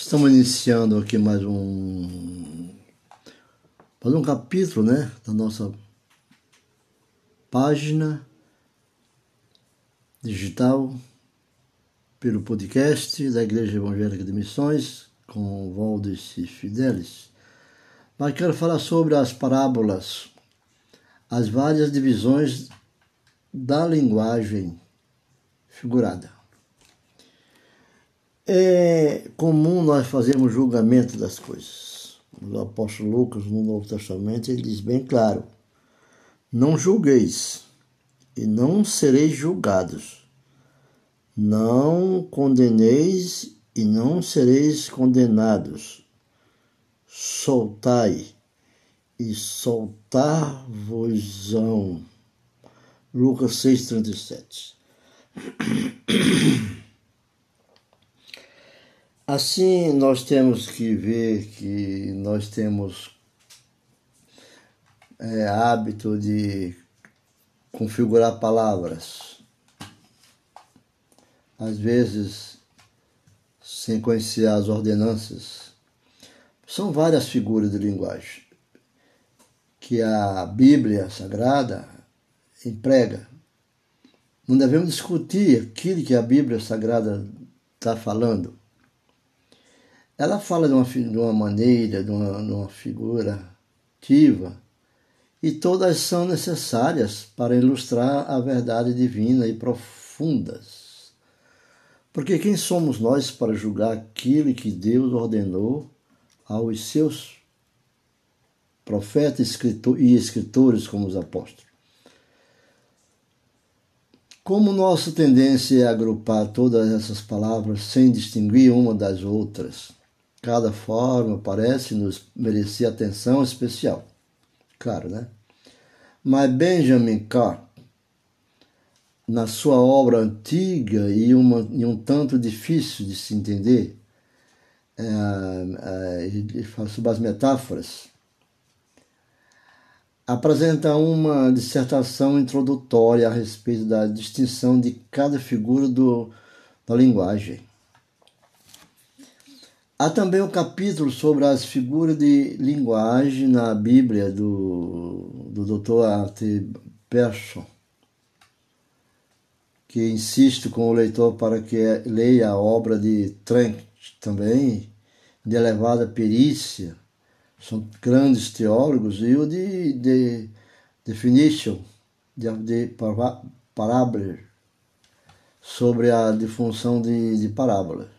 Estamos iniciando aqui mais um mais um capítulo, né, da nossa página digital pelo podcast da Igreja Evangélica de Missões com Valdes e Fidelis. Mas quero falar sobre as parábolas, as várias divisões da linguagem figurada. É comum nós fazermos julgamento das coisas. O apóstolo Lucas, no Novo Testamento, ele diz bem claro: Não julgueis e não sereis julgados. Não condeneis e não sereis condenados. Soltai e soltar-vos-ão. Lucas 6,37. Assim, nós temos que ver que nós temos é, hábito de configurar palavras. Às vezes, sem conhecer as ordenanças. São várias figuras de linguagem que a Bíblia Sagrada emprega. Não devemos discutir aquilo que a Bíblia Sagrada está falando ela fala de uma, de uma maneira, de uma, de uma figura ativa, e todas são necessárias para ilustrar a verdade divina e profundas. Porque quem somos nós para julgar aquilo que Deus ordenou aos seus profetas e escritores como os apóstolos? Como nossa tendência é agrupar todas essas palavras sem distinguir uma das outras, Cada forma parece nos merecer atenção especial. Claro, né? Mas Benjamin Carr, na sua obra antiga e, uma, e um tanto difícil de se entender, é, é, fala sobre as metáforas, apresenta uma dissertação introdutória a respeito da distinção de cada figura do, da linguagem. Há também um capítulo sobre as figuras de linguagem na Bíblia do, do Dr. Art Persson, que insisto com o leitor para que leia a obra de Trent também, de elevada perícia, são grandes teólogos, e o de, de Definition, de, de Parábola, sobre a difunção de, de parábolas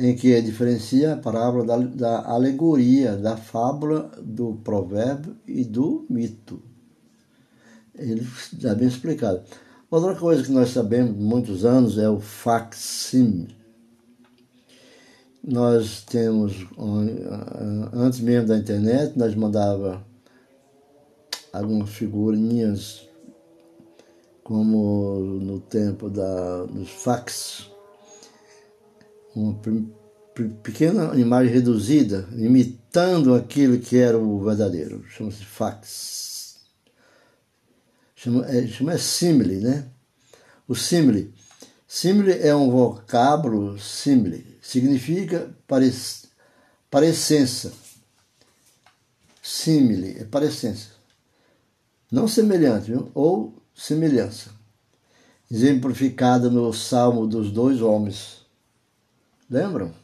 em que diferencia a parábola da, da alegoria, da fábula, do provérbio e do mito. Ele já bem explicado. Outra coisa que nós sabemos há muitos anos é o facsimile. Nós temos, antes mesmo da internet, nós mandava algumas figurinhas, como no tempo da, dos fax, uma pequena imagem reduzida, imitando aquilo que era o verdadeiro. Chama-se fax. Chama, é, chama é simile, né? O simile. Simile é um vocábulo simile. Significa parecença. Simile é parecença. Não semelhante, viu? ou semelhança. Exemplificada no Salmo dos Dois Homens Lembram?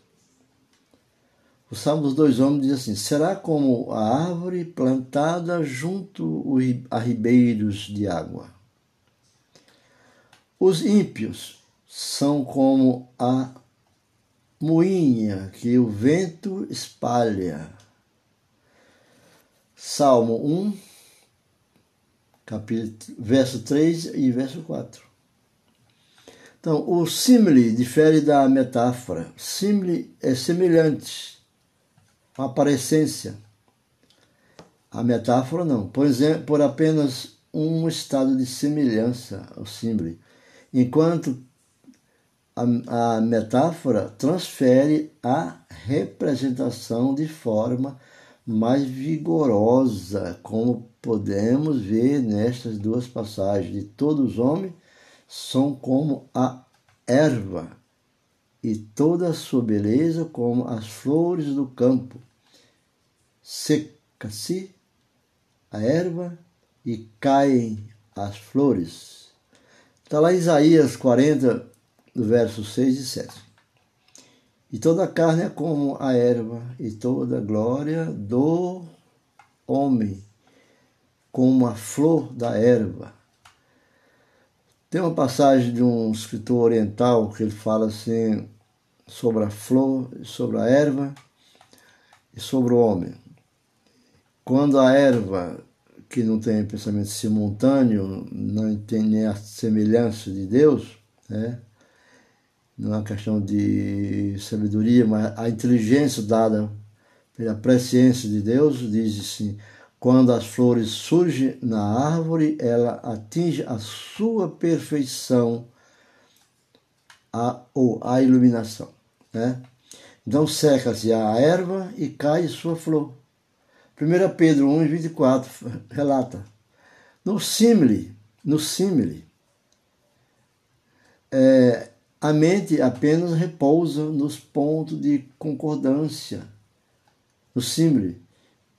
O Salmo dos Dois Homens diz assim: Será como a árvore plantada junto a ribeiros de água. Os ímpios são como a moinha que o vento espalha. Salmo 1, capítulo, verso 3 e verso 4. Então, o simile difere da metáfora. Simile é semelhante, uma parecência. A metáfora não. Por exemplo, por apenas um estado de semelhança ao simile. Enquanto a, a metáfora transfere a representação de forma mais vigorosa, como podemos ver nestas duas passagens, de todos os homens são como a erva e toda a sua beleza como as flores do campo. Seca-se a erva e caem as flores. Está lá Isaías 40, versos 6 e 7. E toda a carne é como a erva, e toda a glória do homem como a flor da erva. Tem uma passagem de um escritor oriental que ele fala assim sobre a flor, sobre a erva e sobre o homem. Quando a erva, que não tem pensamento simultâneo, não tem nem a semelhança de Deus, né? não é uma questão de sabedoria, mas a inteligência dada pela presciência de Deus, diz assim, quando as flores surgem na árvore, ela atinge a sua perfeição a, ou a iluminação. Né? Então seca-se a erva e cai sua flor. 1 Pedro 1, 24 relata. No símile, no símile, é, a mente apenas repousa nos pontos de concordância. No símile,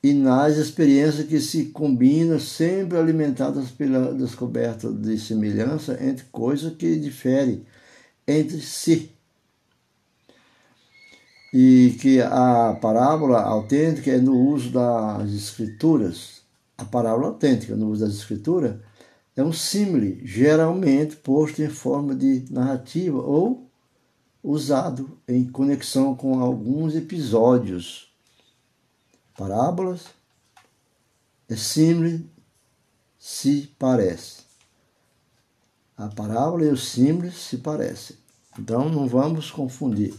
e nas experiências que se combinam, sempre alimentadas pela descoberta de semelhança entre coisas que diferem entre si. E que a parábola autêntica é no uso das escrituras. A parábola autêntica no uso das escrituras é um símile, geralmente posto em forma de narrativa ou usado em conexão com alguns episódios parábolas é símbolo se parece. A parábola e o símbolo se parecem. Então não vamos confundir.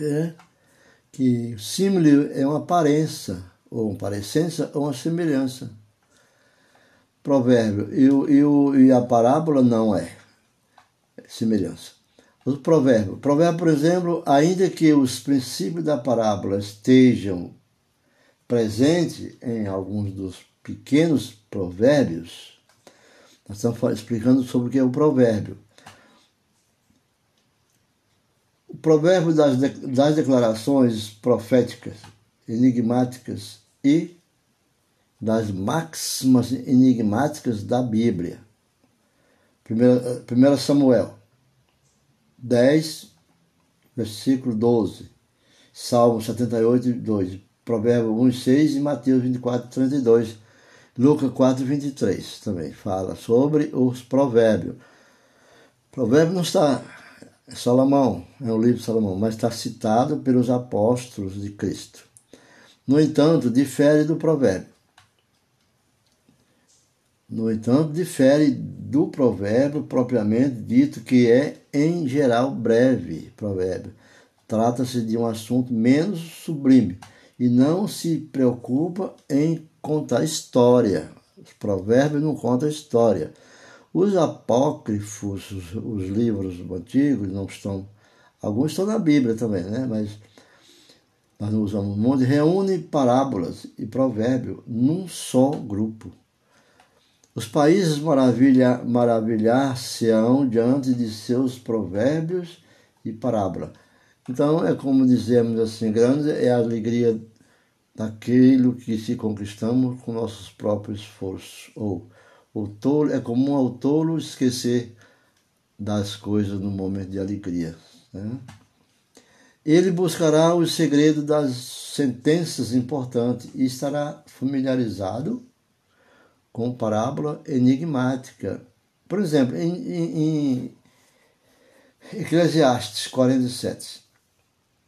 É que o é uma aparência, ou uma parecência, ou uma semelhança. Provérbio. E, o, e a parábola não é semelhança. Os provérbios. Provérbio, por exemplo, ainda que os princípios da parábola estejam presente em alguns dos pequenos provérbios. Nós estamos explicando sobre o que é o provérbio. O provérbio das, das declarações proféticas, enigmáticas e das máximas enigmáticas da Bíblia. 1 Samuel 10, versículo 12. Salmo 78, 2. Provérbio 1, 6 e Mateus 24, 32. Lucas 4, 23 também fala sobre os provérbios. Provérbio não está Salomão, é um livro de Salomão, mas está citado pelos apóstolos de Cristo. No entanto, difere do provérbio. No entanto, difere do provérbio propriamente dito, que é, em geral, breve provérbio. Trata-se de um assunto menos sublime e não se preocupa em contar história. Os provérbios não contam história. Os apócrifos, os, os, livros antigos, não estão. Alguns estão na Bíblia também, né? Mas nós não usamos muito. Reúne parábolas e provérbios num só grupo. Os países maravilha, maravilhar-se-ão diante de seus provérbios e parábolas. Então, é como dizemos assim, grande é a alegria daquilo que se conquistamos com nossos próprios esforços. Ou o tolo, é comum ao tolo esquecer das coisas no momento de alegria. Né? Ele buscará o segredo das sentenças importantes e estará familiarizado com parábola enigmática. Por exemplo, em, em, em Eclesiastes 47,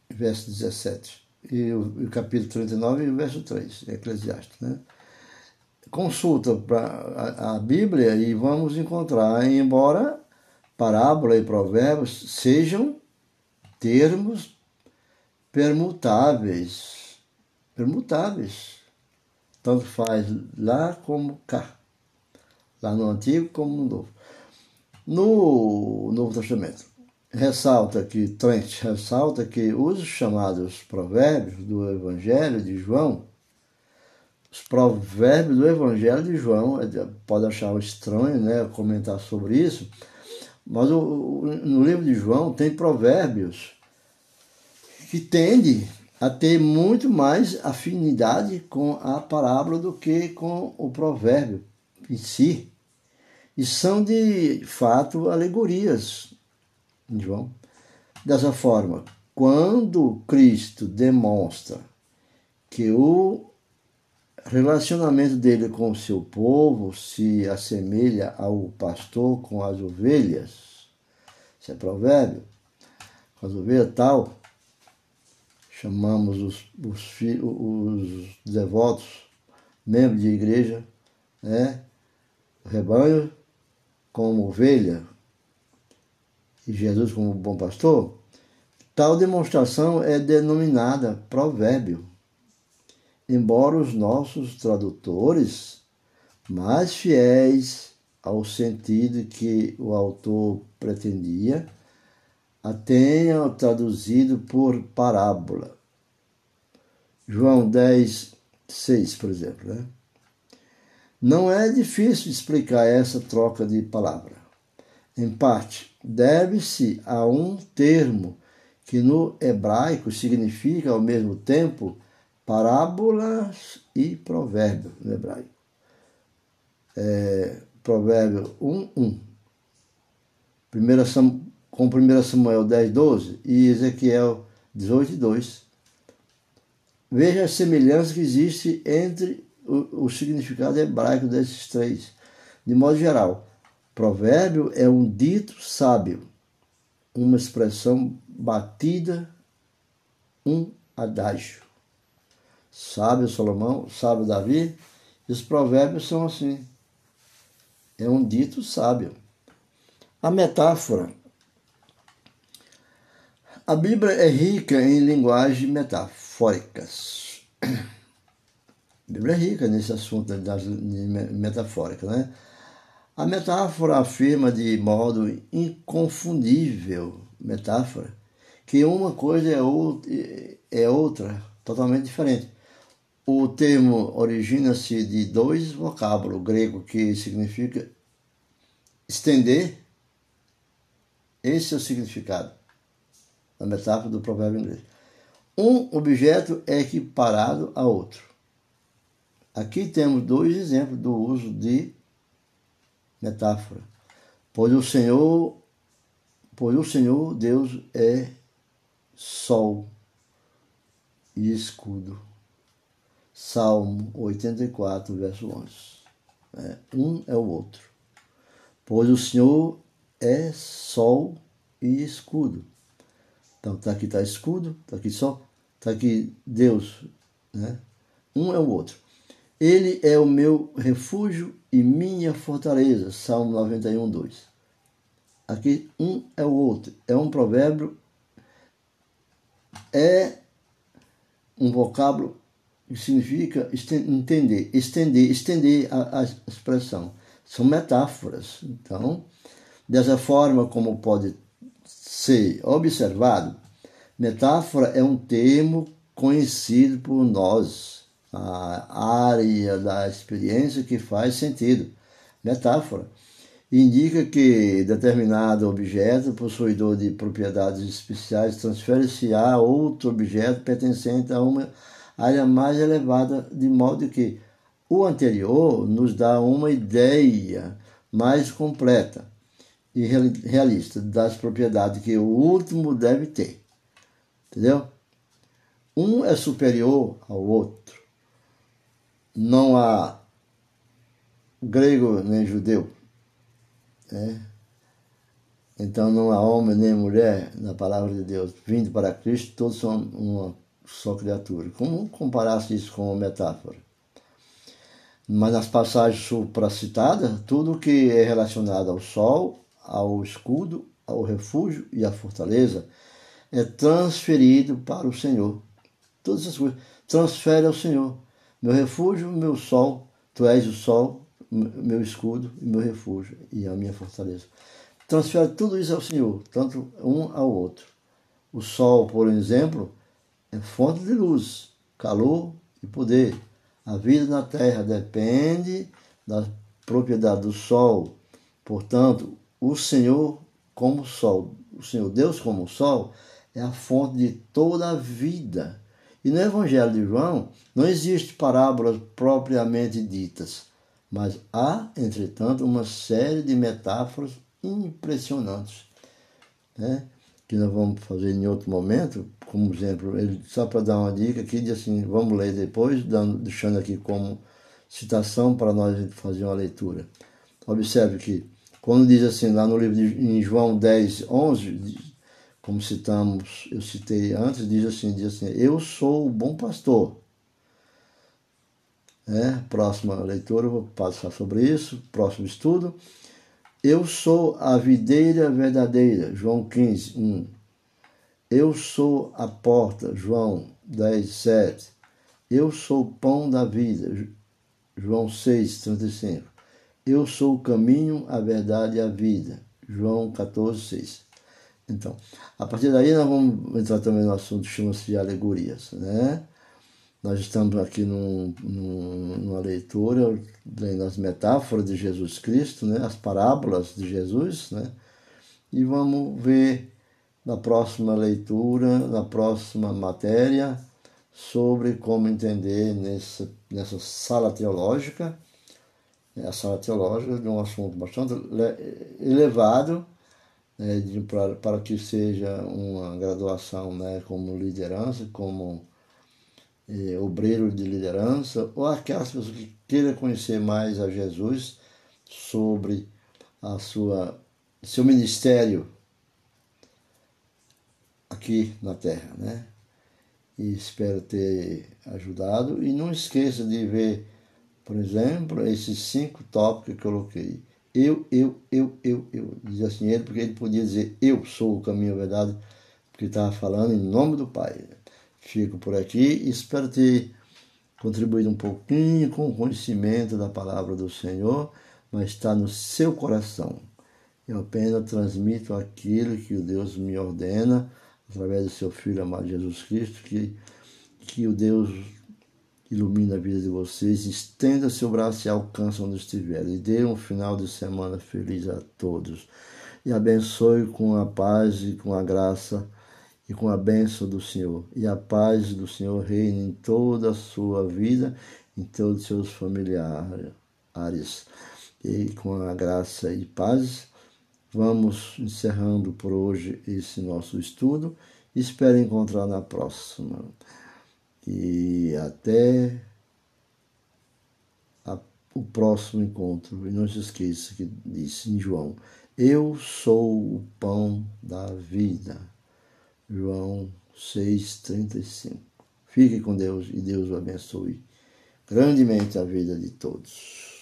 verso 17 e o, o capítulo 39 e o verso 3, Eclesiastes. Né? Consulta para a, a Bíblia e vamos encontrar, embora parábola e provérbios sejam termos permutáveis, permutáveis, tanto faz lá como cá, lá no Antigo como no Novo. No Novo Testamento, ressalta que Trent ressalta que os chamados provérbios do Evangelho de João, os provérbios do Evangelho de João, pode achar estranho, né, comentar sobre isso, Mas o, no livro de João tem provérbios que tende a ter muito mais afinidade com a parábola do que com o provérbio em si. E são de fato alegorias, João. Dessa forma, quando Cristo demonstra que o relacionamento dele com o seu povo se assemelha ao pastor com as ovelhas, isso é provérbio, com as ovelhas tal, chamamos os, os, os devotos, membros de igreja, né, rebanho como ovelha e Jesus como bom pastor, tal demonstração é denominada provérbio. Embora os nossos tradutores, mais fiéis ao sentido que o autor pretendia, a tenham traduzido por parábola. João 10, 6, por exemplo. Né? Não é difícil explicar essa troca de palavra. Em parte, deve-se a um termo que no hebraico significa ao mesmo tempo parábolas e provérbio no hebraico. É, provérbio 1, 1. Primeira, com 1 Samuel 10, 12 e Ezequiel 18, 2. Veja a semelhança que existe entre o, o significado hebraico desses três. De modo geral, provérbio é um dito sábio, uma expressão batida, um adágio. Sábio Salomão, sábio Davi, e os provérbios são assim. É um dito sábio. A metáfora. A Bíblia é rica em linguagens metafóricas. A Bíblia é rica nesse assunto das metafóricas, né? A metáfora afirma de modo inconfundível, metáfora, que uma coisa é outra, é outra totalmente diferente. O termo origina-se de dois vocábulos grego que significa estender. Esse é o significado da metáfora do provérbio inglês. Um objeto é equiparado a outro. Aqui temos dois exemplos do uso de metáfora. Pois o Senhor, pois o Senhor Deus é sol e escudo. Salmo 84, verso 11. É, um é o outro. Pois o Senhor é sol e escudo. Então, está aqui está escudo, está aqui sol, está aqui Deus. Né? Um é o outro. Ele é o meu refúgio e minha fortaleza. Salmo 91, 2. Aqui um é o outro. É um provérbio, é um vocábulo que significa entender, estender, estender a, a expressão. São metáforas. Então, dessa forma como pode ser observado, metáfora é um termo conhecido por nós a área da experiência que faz sentido. Metáfora. Indica que determinado objeto possuidor de propriedades especiais transfere-se a outro objeto pertencente a uma área mais elevada, de modo que o anterior nos dá uma ideia mais completa e realista das propriedades que o último deve ter. Entendeu? Um é superior ao outro não há grego nem judeu. Né? Então não há homem nem mulher na palavra de Deus. Vindo para Cristo, todos são uma só criatura. Como comparasse isso com uma metáfora? Mas nas passagens supracitadas, tudo que é relacionado ao sol, ao escudo, ao refúgio e à fortaleza é transferido para o Senhor. Todas essas coisas transfere ao Senhor. Meu refúgio, meu sol, tu és o sol, meu escudo e meu refúgio e a minha fortaleza. Transfere tudo isso ao Senhor, tanto um ao outro. O sol, por exemplo, é fonte de luz, calor e poder. A vida na terra depende da propriedade do sol. Portanto, o Senhor como sol, o Senhor Deus como sol, é a fonte de toda a vida. E no Evangelho de João não existe parábolas propriamente ditas, mas há, entretanto, uma série de metáforas impressionantes, né? que nós vamos fazer em outro momento, como exemplo, ele, só para dar uma dica aqui, diz assim, vamos ler depois, dando, deixando aqui como citação para nós fazer uma leitura. Observe que, quando diz assim, lá no livro de em João 10, 11, como citamos, eu citei antes, diz assim, diz assim, eu sou o bom pastor. É, próxima leitura, eu vou passar sobre isso, próximo estudo. Eu sou a videira verdadeira, João 15, 1. Eu sou a porta, João 10, 7. Eu sou o pão da vida, João 6, 35. Eu sou o caminho, a verdade e a vida, João 14, 6. Então, a partir daí nós vamos entrar também no assunto que chama-se de alegorias, né? Nós estamos aqui num, num, numa leitura lendo as metáforas de Jesus Cristo, né? as parábolas de Jesus, né? e vamos ver na próxima leitura, na próxima matéria, sobre como entender nessa, nessa sala teológica, né? a sala teológica de um assunto bastante elevado, né? para, para que seja uma graduação né? como liderança, como eh, obreiro de liderança, ou aquelas pessoas que queiram conhecer mais a Jesus sobre a sua seu ministério aqui na Terra, né? E espero ter ajudado. E não esqueça de ver, por exemplo, esses cinco tópicos que eu coloquei. Eu, eu, eu, eu, eu. Diz assim ele, porque ele podia dizer eu sou o caminho, a verdade, porque estava falando em nome do Pai. Fico por aqui e espero ter contribuído um pouquinho com o conhecimento da palavra do Senhor, mas está no seu coração. Eu apenas transmito aquilo que o Deus me ordena através do seu Filho amado Jesus Cristo, que, que o Deus ilumine a vida de vocês, estenda seu braço e alcance onde estiverem. Dê um final de semana feliz a todos. E abençoe com a paz e com a graça e com a bênção do Senhor. E a paz do Senhor reine em toda a sua vida, em todos os seus familiares. E com a graça e paz, vamos encerrando por hoje esse nosso estudo. Espero encontrar na próxima. E até a, o próximo encontro. E não se esqueça que disse em João: Eu sou o pão da vida. João 6,35. Fique com Deus e Deus o abençoe grandemente a vida de todos.